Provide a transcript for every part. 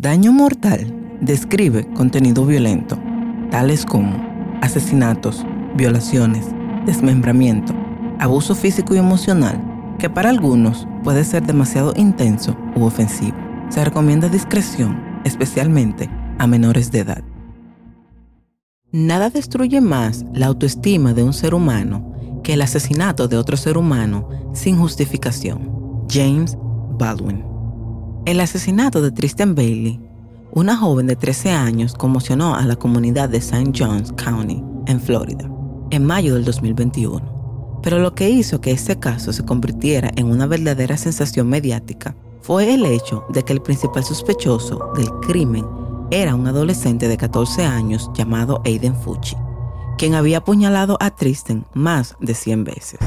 Daño mortal describe contenido violento, tales como asesinatos, violaciones, desmembramiento, abuso físico y emocional, que para algunos puede ser demasiado intenso u ofensivo. Se recomienda discreción, especialmente a menores de edad. Nada destruye más la autoestima de un ser humano que el asesinato de otro ser humano sin justificación. James Baldwin. El asesinato de Tristan Bailey, una joven de 13 años, conmocionó a la comunidad de St. John's County, en Florida, en mayo del 2021. Pero lo que hizo que este caso se convirtiera en una verdadera sensación mediática fue el hecho de que el principal sospechoso del crimen era un adolescente de 14 años llamado Aiden Fucci, quien había apuñalado a Tristan más de 100 veces.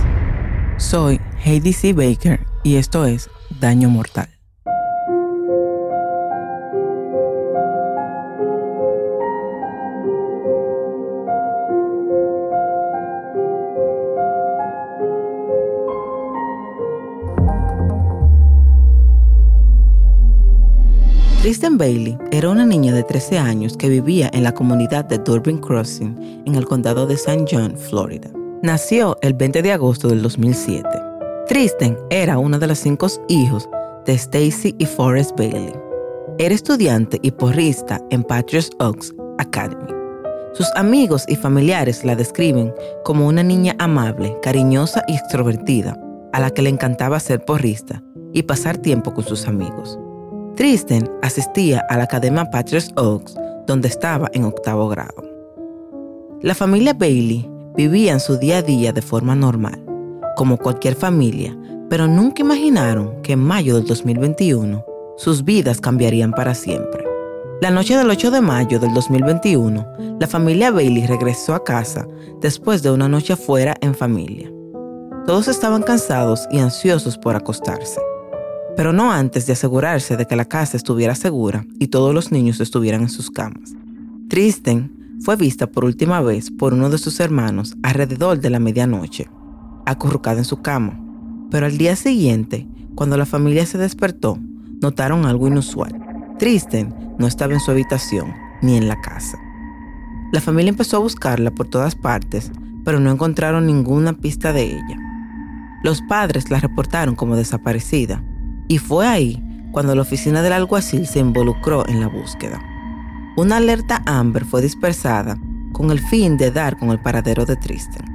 Soy Heidi C. Baker y esto es Daño Mortal. Bailey era una niña de 13 años que vivía en la comunidad de Durbin Crossing en el condado de St. John, Florida. Nació el 20 de agosto del 2007. Tristan era uno de los cinco hijos de Stacy y Forrest Bailey. Era estudiante y porrista en Patriots Oaks Academy. Sus amigos y familiares la describen como una niña amable, cariñosa y extrovertida, a la que le encantaba ser porrista y pasar tiempo con sus amigos. Tristan asistía a la Academia Patriots Oaks, donde estaba en octavo grado. La familia Bailey vivía en su día a día de forma normal, como cualquier familia, pero nunca imaginaron que en mayo del 2021 sus vidas cambiarían para siempre. La noche del 8 de mayo del 2021, la familia Bailey regresó a casa después de una noche afuera en familia. Todos estaban cansados y ansiosos por acostarse pero no antes de asegurarse de que la casa estuviera segura y todos los niños estuvieran en sus camas. Tristan fue vista por última vez por uno de sus hermanos alrededor de la medianoche, acurrucada en su cama. Pero al día siguiente, cuando la familia se despertó, notaron algo inusual. Tristan no estaba en su habitación ni en la casa. La familia empezó a buscarla por todas partes, pero no encontraron ninguna pista de ella. Los padres la reportaron como desaparecida y fue ahí cuando la oficina del alguacil se involucró en la búsqueda. Una alerta Amber fue dispersada con el fin de dar con el paradero de Tristan.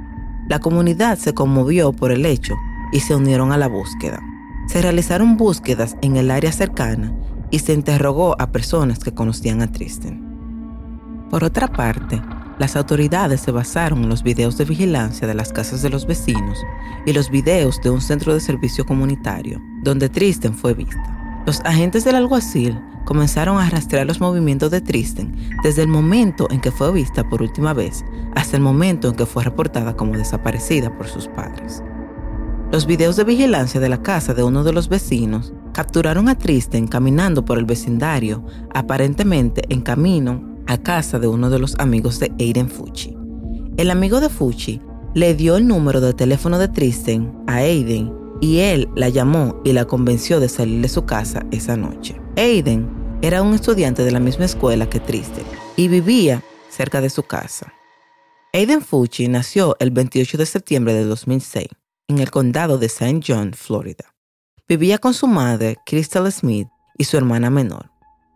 La comunidad se conmovió por el hecho y se unieron a la búsqueda. Se realizaron búsquedas en el área cercana y se interrogó a personas que conocían a Tristan. Por otra parte, las autoridades se basaron en los videos de vigilancia de las casas de los vecinos y los videos de un centro de servicio comunitario, donde Tristan fue vista. Los agentes del alguacil comenzaron a rastrear los movimientos de Tristan desde el momento en que fue vista por última vez hasta el momento en que fue reportada como desaparecida por sus padres. Los videos de vigilancia de la casa de uno de los vecinos capturaron a Tristan caminando por el vecindario, aparentemente en camino a casa de uno de los amigos de Aiden Fucci. El amigo de Fucci le dio el número de teléfono de Tristan a Aiden y él la llamó y la convenció de salir de su casa esa noche. Aiden era un estudiante de la misma escuela que Tristan y vivía cerca de su casa. Aiden Fucci nació el 28 de septiembre de 2006 en el condado de St. John, Florida. Vivía con su madre, Crystal Smith, y su hermana menor.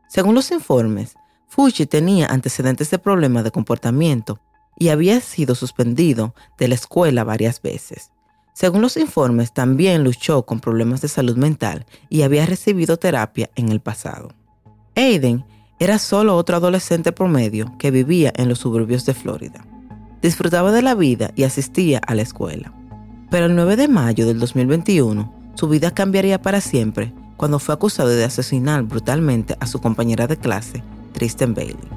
Según los informes, Fuji tenía antecedentes de problemas de comportamiento y había sido suspendido de la escuela varias veces. Según los informes, también luchó con problemas de salud mental y había recibido terapia en el pasado. Aiden era solo otro adolescente promedio que vivía en los suburbios de Florida. Disfrutaba de la vida y asistía a la escuela. Pero el 9 de mayo del 2021, su vida cambiaría para siempre cuando fue acusado de asesinar brutalmente a su compañera de clase Tristan Bailey.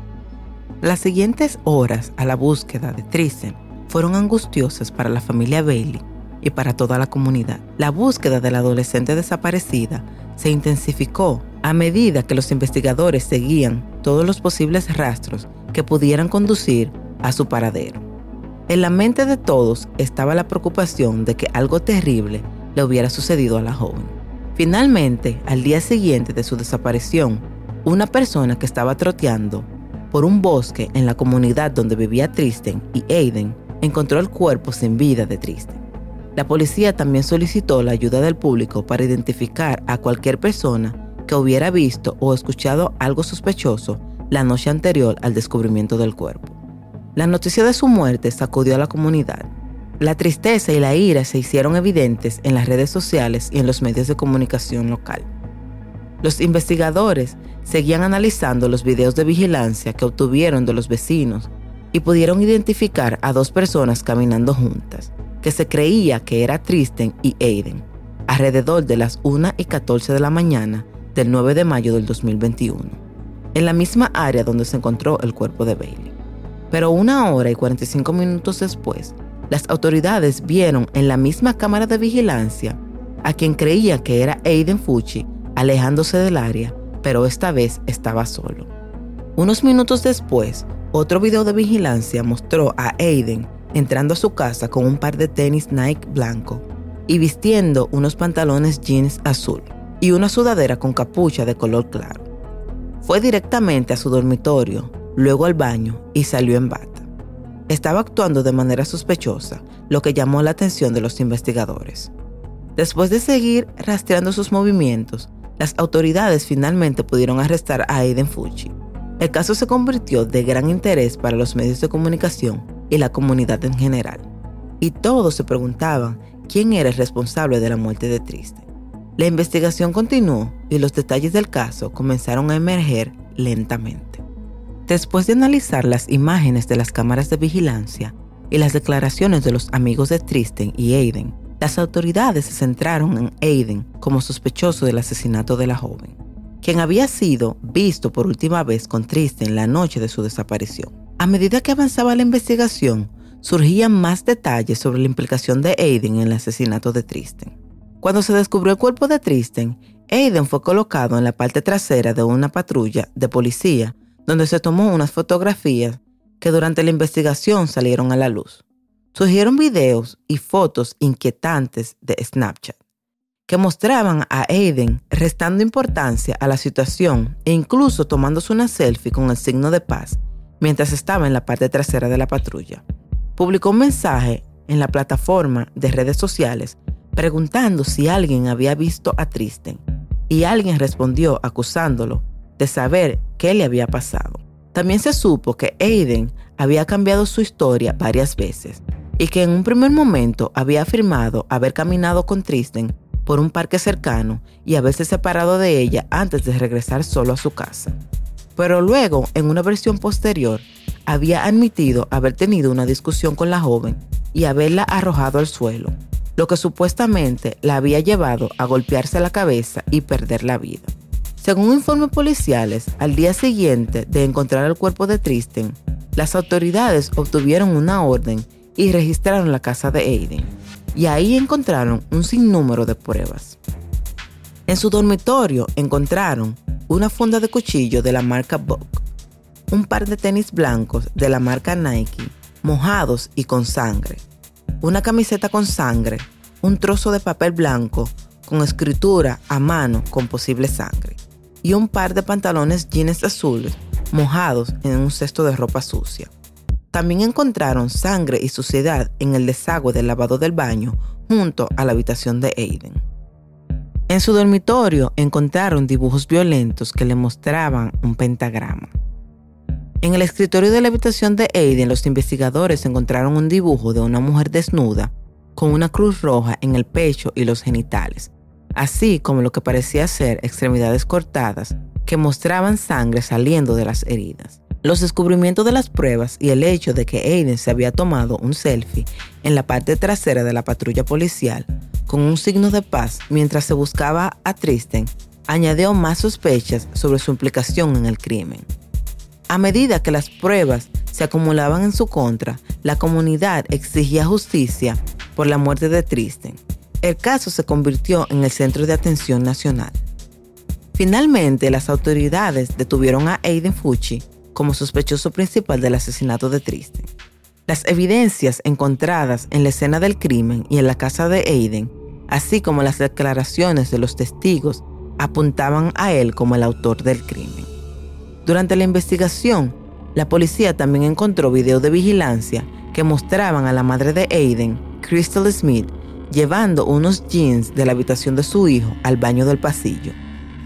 Las siguientes horas a la búsqueda de Tristan fueron angustiosas para la familia Bailey y para toda la comunidad. La búsqueda de la adolescente desaparecida se intensificó a medida que los investigadores seguían todos los posibles rastros que pudieran conducir a su paradero. En la mente de todos estaba la preocupación de que algo terrible le hubiera sucedido a la joven. Finalmente, al día siguiente de su desaparición, una persona que estaba troteando por un bosque en la comunidad donde vivía Tristen y Aiden encontró el cuerpo sin vida de Tristen. La policía también solicitó la ayuda del público para identificar a cualquier persona que hubiera visto o escuchado algo sospechoso la noche anterior al descubrimiento del cuerpo. La noticia de su muerte sacudió a la comunidad. La tristeza y la ira se hicieron evidentes en las redes sociales y en los medios de comunicación local. Los investigadores seguían analizando los videos de vigilancia que obtuvieron de los vecinos y pudieron identificar a dos personas caminando juntas, que se creía que era Tristen y Aiden, alrededor de las 1 y 14 de la mañana del 9 de mayo del 2021, en la misma área donde se encontró el cuerpo de Bailey. Pero una hora y 45 minutos después, las autoridades vieron en la misma cámara de vigilancia a quien creía que era Aiden Fucci alejándose del área, pero esta vez estaba solo. Unos minutos después, otro video de vigilancia mostró a Aiden entrando a su casa con un par de tenis Nike blanco y vistiendo unos pantalones jeans azul y una sudadera con capucha de color claro. Fue directamente a su dormitorio, luego al baño y salió en bata. Estaba actuando de manera sospechosa, lo que llamó la atención de los investigadores. Después de seguir rastreando sus movimientos, las autoridades finalmente pudieron arrestar a Aiden Fucci. El caso se convirtió de gran interés para los medios de comunicación y la comunidad en general, y todos se preguntaban quién era el responsable de la muerte de Triste. La investigación continuó y los detalles del caso comenzaron a emerger lentamente. Después de analizar las imágenes de las cámaras de vigilancia y las declaraciones de los amigos de Tristan y Aiden, las autoridades se centraron en Aiden como sospechoso del asesinato de la joven, quien había sido visto por última vez con Tristan la noche de su desaparición. A medida que avanzaba la investigación, surgían más detalles sobre la implicación de Aiden en el asesinato de Tristan. Cuando se descubrió el cuerpo de Tristan, Aiden fue colocado en la parte trasera de una patrulla de policía donde se tomó unas fotografías que durante la investigación salieron a la luz. Surgieron videos y fotos inquietantes de Snapchat que mostraban a Aiden restando importancia a la situación e incluso tomándose una selfie con el signo de paz mientras estaba en la parte trasera de la patrulla. Publicó un mensaje en la plataforma de redes sociales preguntando si alguien había visto a Tristen y alguien respondió acusándolo de saber qué le había pasado. También se supo que Aiden había cambiado su historia varias veces y que en un primer momento había afirmado haber caminado con Tristen por un parque cercano y haberse separado de ella antes de regresar solo a su casa. Pero luego, en una versión posterior, había admitido haber tenido una discusión con la joven y haberla arrojado al suelo, lo que supuestamente la había llevado a golpearse la cabeza y perder la vida. Según informes policiales, al día siguiente de encontrar el cuerpo de Tristan, las autoridades obtuvieron una orden y registraron la casa de Aiden, y ahí encontraron un sinnúmero de pruebas. En su dormitorio encontraron una funda de cuchillo de la marca Buck, un par de tenis blancos de la marca Nike, mojados y con sangre, una camiseta con sangre, un trozo de papel blanco con escritura a mano con posible sangre y un par de pantalones jeans azules mojados en un cesto de ropa sucia. También encontraron sangre y suciedad en el desagüe del lavado del baño junto a la habitación de Aiden. En su dormitorio encontraron dibujos violentos que le mostraban un pentagrama. En el escritorio de la habitación de Aiden, los investigadores encontraron un dibujo de una mujer desnuda con una cruz roja en el pecho y los genitales, así como lo que parecía ser extremidades cortadas que mostraban sangre saliendo de las heridas. Los descubrimientos de las pruebas y el hecho de que Aiden se había tomado un selfie en la parte trasera de la patrulla policial con un signo de paz mientras se buscaba a Tristan añadió más sospechas sobre su implicación en el crimen. A medida que las pruebas se acumulaban en su contra, la comunidad exigía justicia por la muerte de Tristan. El caso se convirtió en el centro de atención nacional. Finalmente, las autoridades detuvieron a Aiden Fucci como sospechoso principal del asesinato de Tristan. Las evidencias encontradas en la escena del crimen y en la casa de Aiden, así como las declaraciones de los testigos, apuntaban a él como el autor del crimen. Durante la investigación, la policía también encontró videos de vigilancia que mostraban a la madre de Aiden, Crystal Smith, llevando unos jeans de la habitación de su hijo al baño del pasillo.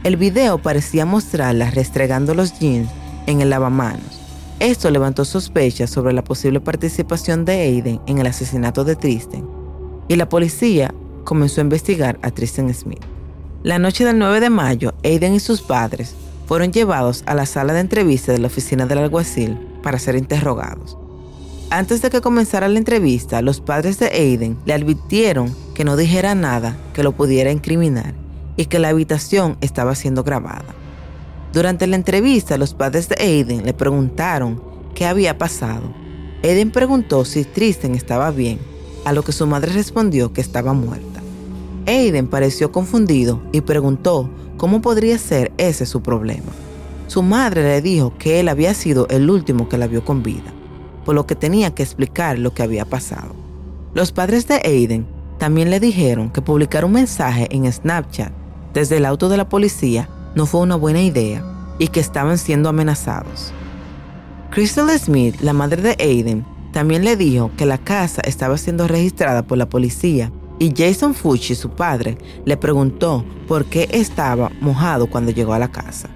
El video parecía mostrarla restregando los jeans en el lavamanos. Esto levantó sospechas sobre la posible participación de Aiden en el asesinato de Tristan, y la policía comenzó a investigar a Tristan Smith. La noche del 9 de mayo, Aiden y sus padres fueron llevados a la sala de entrevista de la oficina del alguacil para ser interrogados. Antes de que comenzara la entrevista, los padres de Aiden le advirtieron que no dijera nada que lo pudiera incriminar y que la habitación estaba siendo grabada. Durante la entrevista, los padres de Aiden le preguntaron qué había pasado. Aiden preguntó si Tristan estaba bien, a lo que su madre respondió que estaba muerta. Aiden pareció confundido y preguntó cómo podría ser ese su problema. Su madre le dijo que él había sido el último que la vio con vida por lo que tenía que explicar lo que había pasado. Los padres de Aiden también le dijeron que publicar un mensaje en Snapchat desde el auto de la policía no fue una buena idea y que estaban siendo amenazados. Crystal Smith, la madre de Aiden, también le dijo que la casa estaba siendo registrada por la policía y Jason Fucci, su padre, le preguntó por qué estaba mojado cuando llegó a la casa.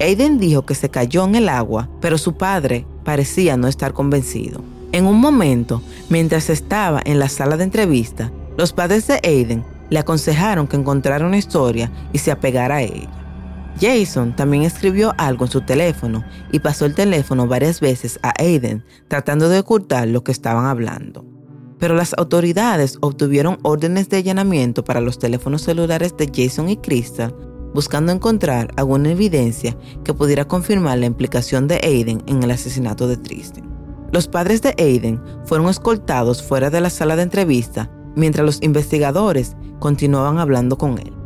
Aiden dijo que se cayó en el agua, pero su padre parecía no estar convencido. En un momento, mientras estaba en la sala de entrevista, los padres de Aiden le aconsejaron que encontrara una historia y se apegara a ella. Jason también escribió algo en su teléfono y pasó el teléfono varias veces a Aiden tratando de ocultar lo que estaban hablando. Pero las autoridades obtuvieron órdenes de allanamiento para los teléfonos celulares de Jason y Crystal buscando encontrar alguna evidencia que pudiera confirmar la implicación de Aiden en el asesinato de Tristan. Los padres de Aiden fueron escoltados fuera de la sala de entrevista mientras los investigadores continuaban hablando con él.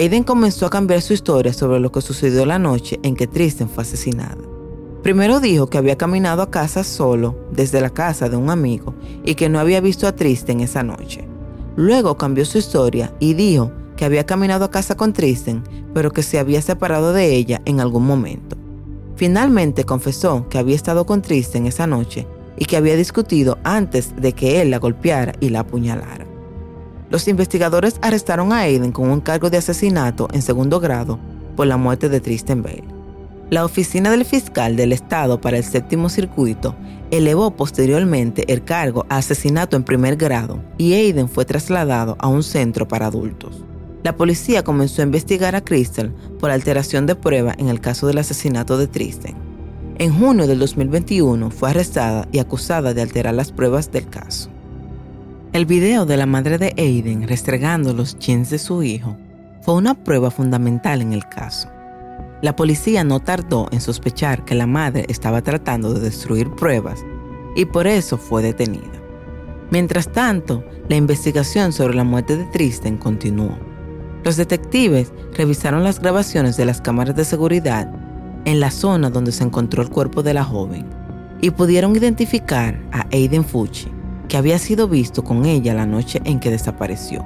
Aiden comenzó a cambiar su historia sobre lo que sucedió la noche en que Tristan fue asesinada. Primero dijo que había caminado a casa solo desde la casa de un amigo y que no había visto a Tristan esa noche. Luego cambió su historia y dijo que había caminado a casa con Tristan, pero que se había separado de ella en algún momento. Finalmente confesó que había estado con Tristan esa noche y que había discutido antes de que él la golpeara y la apuñalara. Los investigadores arrestaron a Aiden con un cargo de asesinato en segundo grado por la muerte de Tristan Bale. La oficina del fiscal del estado para el séptimo circuito elevó posteriormente el cargo a asesinato en primer grado y Aiden fue trasladado a un centro para adultos. La policía comenzó a investigar a Crystal por alteración de prueba en el caso del asesinato de Tristan. En junio del 2021 fue arrestada y acusada de alterar las pruebas del caso. El video de la madre de Aiden restregando los jeans de su hijo fue una prueba fundamental en el caso. La policía no tardó en sospechar que la madre estaba tratando de destruir pruebas y por eso fue detenida. Mientras tanto, la investigación sobre la muerte de Tristan continuó. Los detectives revisaron las grabaciones de las cámaras de seguridad en la zona donde se encontró el cuerpo de la joven y pudieron identificar a Aiden Fucci, que había sido visto con ella la noche en que desapareció.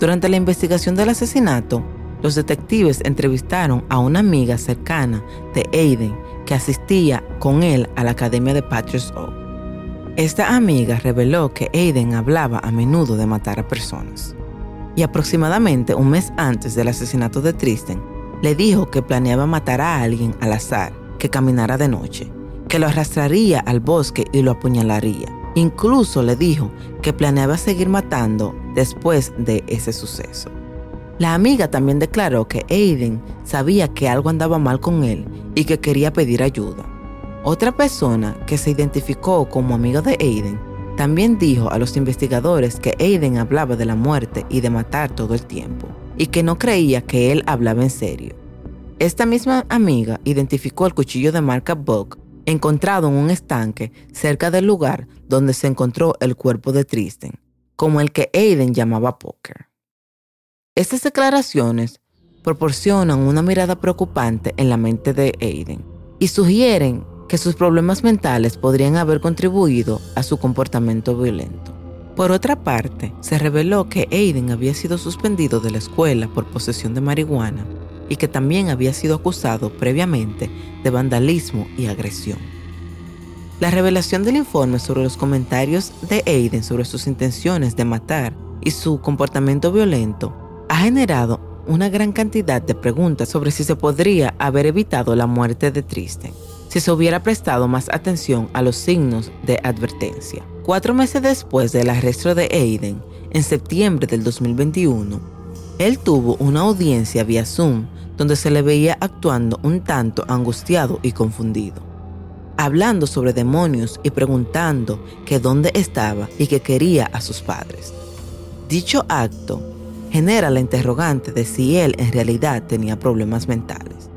Durante la investigación del asesinato, los detectives entrevistaron a una amiga cercana de Aiden que asistía con él a la academia de Patrick's Oak. Esta amiga reveló que Aiden hablaba a menudo de matar a personas y aproximadamente un mes antes del asesinato de Tristan, le dijo que planeaba matar a alguien al azar que caminara de noche, que lo arrastraría al bosque y lo apuñalaría. Incluso le dijo que planeaba seguir matando después de ese suceso. La amiga también declaró que Aiden sabía que algo andaba mal con él y que quería pedir ayuda. Otra persona que se identificó como amiga de Aiden también dijo a los investigadores que Aiden hablaba de la muerte y de matar todo el tiempo, y que no creía que él hablaba en serio. Esta misma amiga identificó el cuchillo de marca Buck encontrado en un estanque cerca del lugar donde se encontró el cuerpo de Tristan, como el que Aiden llamaba Poker. Estas declaraciones proporcionan una mirada preocupante en la mente de Aiden y sugieren que sus problemas mentales podrían haber contribuido a su comportamiento violento. Por otra parte, se reveló que Aiden había sido suspendido de la escuela por posesión de marihuana y que también había sido acusado previamente de vandalismo y agresión. La revelación del informe sobre los comentarios de Aiden sobre sus intenciones de matar y su comportamiento violento ha generado una gran cantidad de preguntas sobre si se podría haber evitado la muerte de Tristen, si se hubiera prestado más atención a los signos de advertencia. Cuatro meses después del arresto de Aiden, en septiembre del 2021, él tuvo una audiencia vía Zoom donde se le veía actuando un tanto angustiado y confundido, hablando sobre demonios y preguntando que dónde estaba y que quería a sus padres. Dicho acto genera la interrogante de si él en realidad tenía problemas mentales.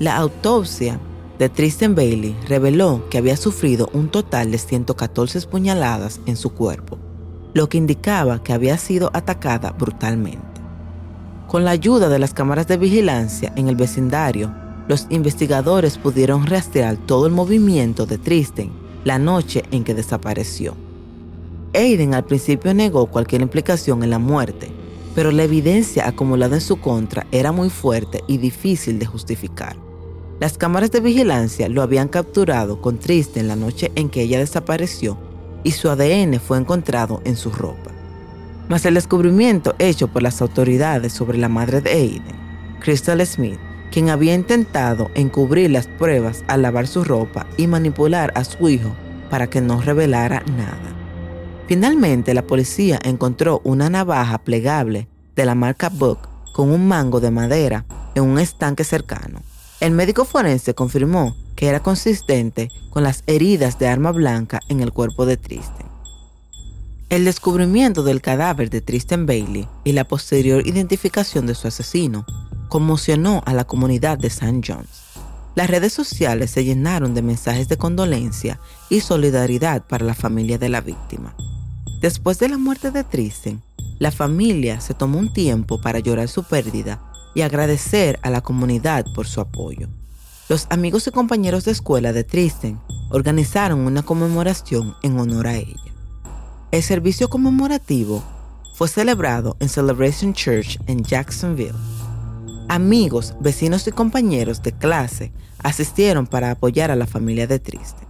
La autopsia de Tristan Bailey reveló que había sufrido un total de 114 puñaladas en su cuerpo, lo que indicaba que había sido atacada brutalmente. Con la ayuda de las cámaras de vigilancia en el vecindario, los investigadores pudieron rastrear todo el movimiento de Tristan la noche en que desapareció. Aiden al principio negó cualquier implicación en la muerte, pero la evidencia acumulada en su contra era muy fuerte y difícil de justificar. Las cámaras de vigilancia lo habían capturado con Tristan la noche en que ella desapareció y su ADN fue encontrado en su ropa. Mas el descubrimiento hecho por las autoridades sobre la madre de Aiden, Crystal Smith, quien había intentado encubrir las pruebas al lavar su ropa y manipular a su hijo para que no revelara nada. Finalmente, la policía encontró una navaja plegable de la marca Book con un mango de madera en un estanque cercano. El médico forense confirmó que era consistente con las heridas de arma blanca en el cuerpo de Tristan. El descubrimiento del cadáver de Tristan Bailey y la posterior identificación de su asesino conmocionó a la comunidad de St. John's. Las redes sociales se llenaron de mensajes de condolencia y solidaridad para la familia de la víctima. Después de la muerte de Tristan, la familia se tomó un tiempo para llorar su pérdida y agradecer a la comunidad por su apoyo. Los amigos y compañeros de escuela de Tristan organizaron una conmemoración en honor a ella. El servicio conmemorativo fue celebrado en Celebration Church en Jacksonville. Amigos, vecinos y compañeros de clase asistieron para apoyar a la familia de Tristan.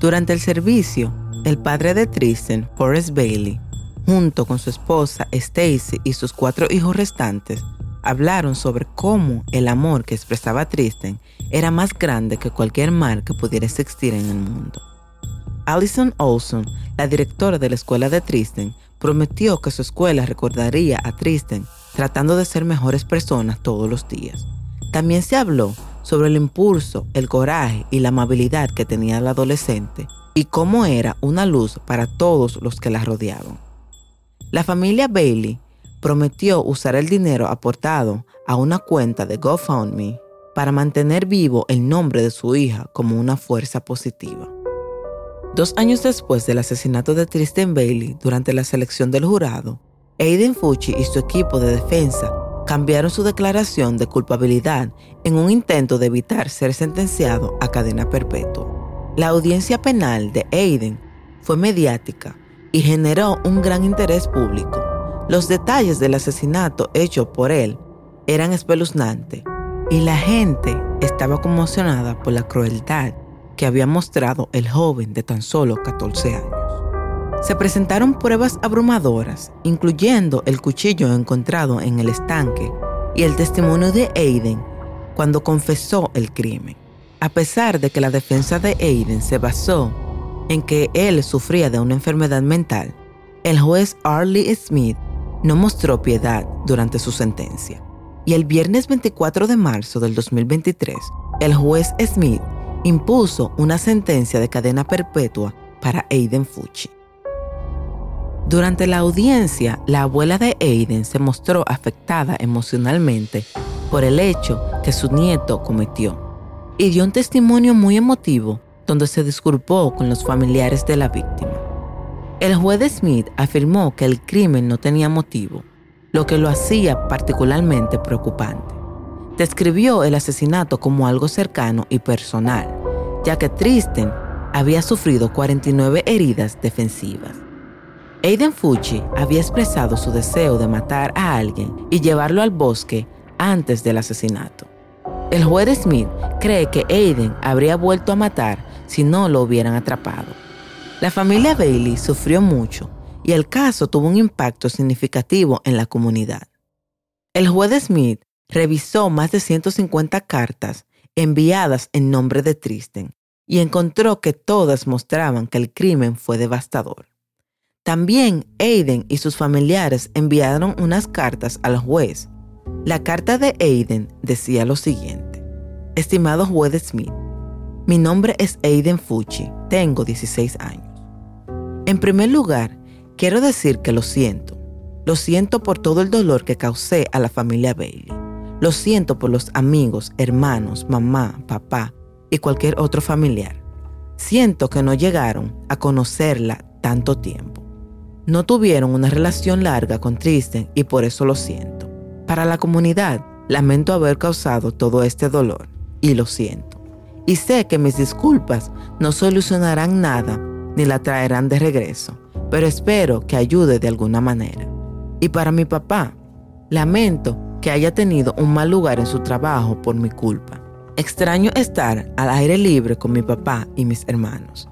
Durante el servicio, el padre de Tristan, Horace Bailey, junto con su esposa Stacy y sus cuatro hijos restantes, hablaron sobre cómo el amor que expresaba Tristan era más grande que cualquier mal que pudiera existir en el mundo. Alison Olson, la directora de la escuela de Tristan, prometió que su escuela recordaría a Tristan tratando de ser mejores personas todos los días. También se habló sobre el impulso, el coraje y la amabilidad que tenía el adolescente y cómo era una luz para todos los que la rodeaban. La familia Bailey prometió usar el dinero aportado a una cuenta de GoFundMe para mantener vivo el nombre de su hija como una fuerza positiva. Dos años después del asesinato de Tristan Bailey durante la selección del jurado, Aiden Fucci y su equipo de defensa cambiaron su declaración de culpabilidad en un intento de evitar ser sentenciado a cadena perpetua. La audiencia penal de Aiden fue mediática y generó un gran interés público. Los detalles del asesinato hecho por él eran espeluznantes y la gente estaba conmocionada por la crueldad que había mostrado el joven de tan solo 14 años. Se presentaron pruebas abrumadoras, incluyendo el cuchillo encontrado en el estanque y el testimonio de Aiden cuando confesó el crimen. A pesar de que la defensa de Aiden se basó en que él sufría de una enfermedad mental, el juez Arlie Smith no mostró piedad durante su sentencia. Y el viernes 24 de marzo del 2023, el juez Smith impuso una sentencia de cadena perpetua para Aiden Fucci. Durante la audiencia, la abuela de Aiden se mostró afectada emocionalmente por el hecho que su nieto cometió y dio un testimonio muy emotivo donde se disculpó con los familiares de la víctima. El juez Smith afirmó que el crimen no tenía motivo, lo que lo hacía particularmente preocupante describió el asesinato como algo cercano y personal, ya que Tristan había sufrido 49 heridas defensivas. Aiden Fucci había expresado su deseo de matar a alguien y llevarlo al bosque antes del asesinato. El juez Smith cree que Aiden habría vuelto a matar si no lo hubieran atrapado. La familia Bailey sufrió mucho y el caso tuvo un impacto significativo en la comunidad. El juez Smith revisó más de 150 cartas enviadas en nombre de Tristen y encontró que todas mostraban que el crimen fue devastador. También Aiden y sus familiares enviaron unas cartas al juez. La carta de Aiden decía lo siguiente. Estimado juez Smith, mi nombre es Aiden Fucci, tengo 16 años. En primer lugar, quiero decir que lo siento. Lo siento por todo el dolor que causé a la familia Bailey. Lo siento por los amigos, hermanos, mamá, papá y cualquier otro familiar. Siento que no llegaron a conocerla tanto tiempo. No tuvieron una relación larga con Tristan y por eso lo siento. Para la comunidad, lamento haber causado todo este dolor y lo siento. Y sé que mis disculpas no solucionarán nada ni la traerán de regreso, pero espero que ayude de alguna manera. Y para mi papá, lamento que haya tenido un mal lugar en su trabajo por mi culpa. Extraño estar al aire libre con mi papá y mis hermanos.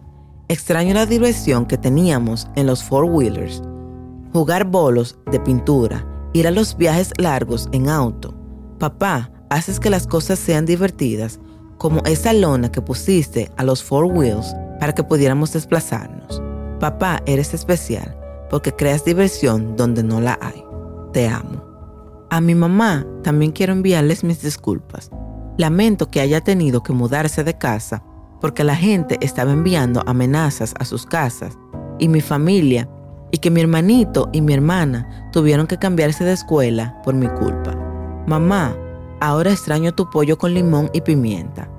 Extraño la diversión que teníamos en los four-wheelers, jugar bolos de pintura, ir a los viajes largos en auto. Papá, haces que las cosas sean divertidas, como esa lona que pusiste a los four wheels para que pudiéramos desplazarnos. Papá, eres especial porque creas diversión donde no la hay. Te amo. A mi mamá también quiero enviarles mis disculpas Lamento que haya tenido que mudarse de casa porque la gente estaba enviando amenazas a sus casas y mi familia y que mi hermanito y mi hermana tuvieron que cambiarse de escuela por mi culpa. Mamá, ahora extraño tu pollo con limón y pimienta.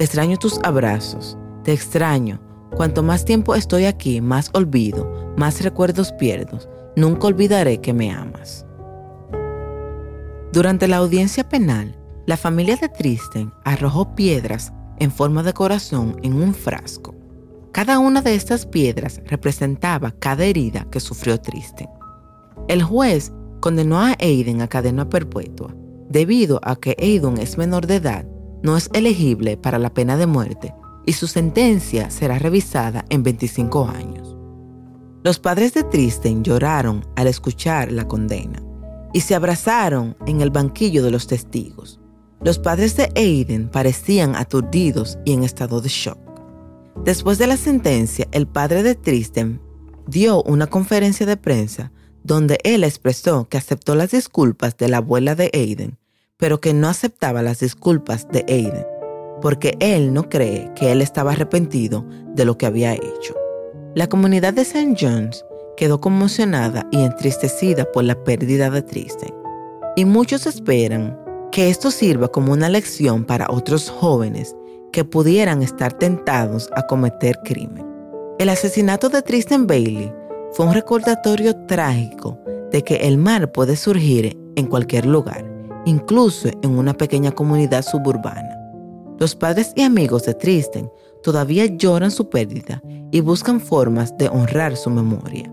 Extraño tus abrazos. Te extraño. Cuanto más tiempo estoy aquí, más olvido, más recuerdos pierdo. Nunca olvidaré que me amas. Durante la audiencia penal, la familia de Tristen arrojó piedras en forma de corazón en un frasco. Cada una de estas piedras representaba cada herida que sufrió Tristen. El juez condenó a Aiden a cadena perpetua debido a que Aiden es menor de edad, no es elegible para la pena de muerte y su sentencia será revisada en 25 años. Los padres de Tristen lloraron al escuchar la condena y se abrazaron en el banquillo de los testigos. Los padres de Aiden parecían aturdidos y en estado de shock. Después de la sentencia, el padre de Tristan dio una conferencia de prensa donde él expresó que aceptó las disculpas de la abuela de Aiden, pero que no aceptaba las disculpas de Aiden, porque él no cree que él estaba arrepentido de lo que había hecho. La comunidad de St. John's quedó conmocionada y entristecida por la pérdida de Tristan, y muchos esperan que esto sirva como una lección para otros jóvenes que pudieran estar tentados a cometer crimen. El asesinato de Tristan Bailey fue un recordatorio trágico de que el mal puede surgir en cualquier lugar, incluso en una pequeña comunidad suburbana. Los padres y amigos de Tristan todavía lloran su pérdida y buscan formas de honrar su memoria,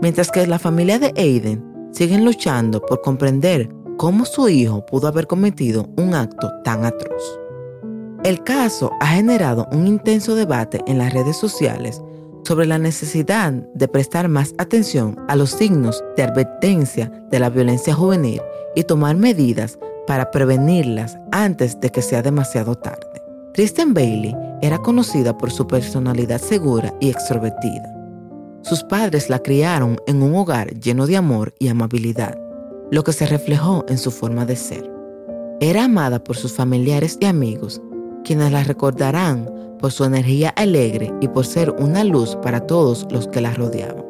mientras que la familia de Aiden siguen luchando por comprender cómo su hijo pudo haber cometido un acto tan atroz. El caso ha generado un intenso debate en las redes sociales sobre la necesidad de prestar más atención a los signos de advertencia de la violencia juvenil y tomar medidas para prevenirlas antes de que sea demasiado tarde. Kristen Bailey era conocida por su personalidad segura y extrovertida. Sus padres la criaron en un hogar lleno de amor y amabilidad lo que se reflejó en su forma de ser. Era amada por sus familiares y amigos, quienes la recordarán por su energía alegre y por ser una luz para todos los que la rodeaban.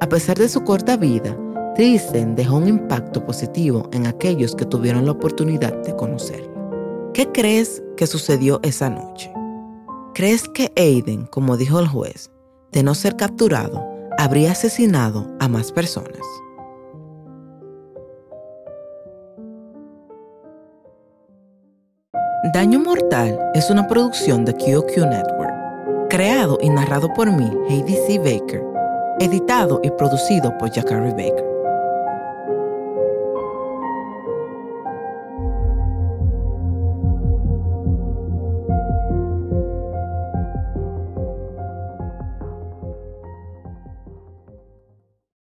A pesar de su corta vida, Tristan dejó un impacto positivo en aquellos que tuvieron la oportunidad de conocerla. ¿Qué crees que sucedió esa noche? ¿Crees que Aiden, como dijo el juez, de no ser capturado, habría asesinado a más personas? Daño Mortal es una producción de QQ Network, creado y narrado por mí, Heidi C. Baker, editado y producido por Jacari Baker.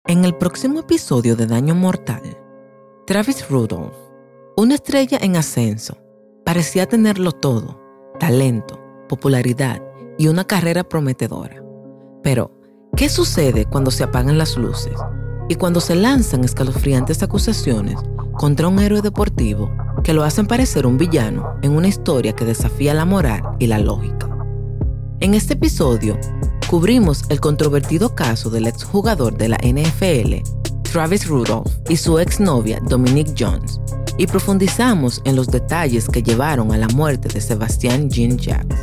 En el próximo episodio de Daño Mortal, Travis Rudolph, una estrella en ascenso, parecía tenerlo todo, talento, popularidad y una carrera prometedora. Pero, ¿qué sucede cuando se apagan las luces y cuando se lanzan escalofriantes acusaciones contra un héroe deportivo que lo hacen parecer un villano en una historia que desafía la moral y la lógica? En este episodio, cubrimos el controvertido caso del exjugador de la NFL, Travis Rudolph, y su exnovia, Dominique Jones, y profundizamos en los detalles que llevaron a la muerte de Sebastián Jean Jacques.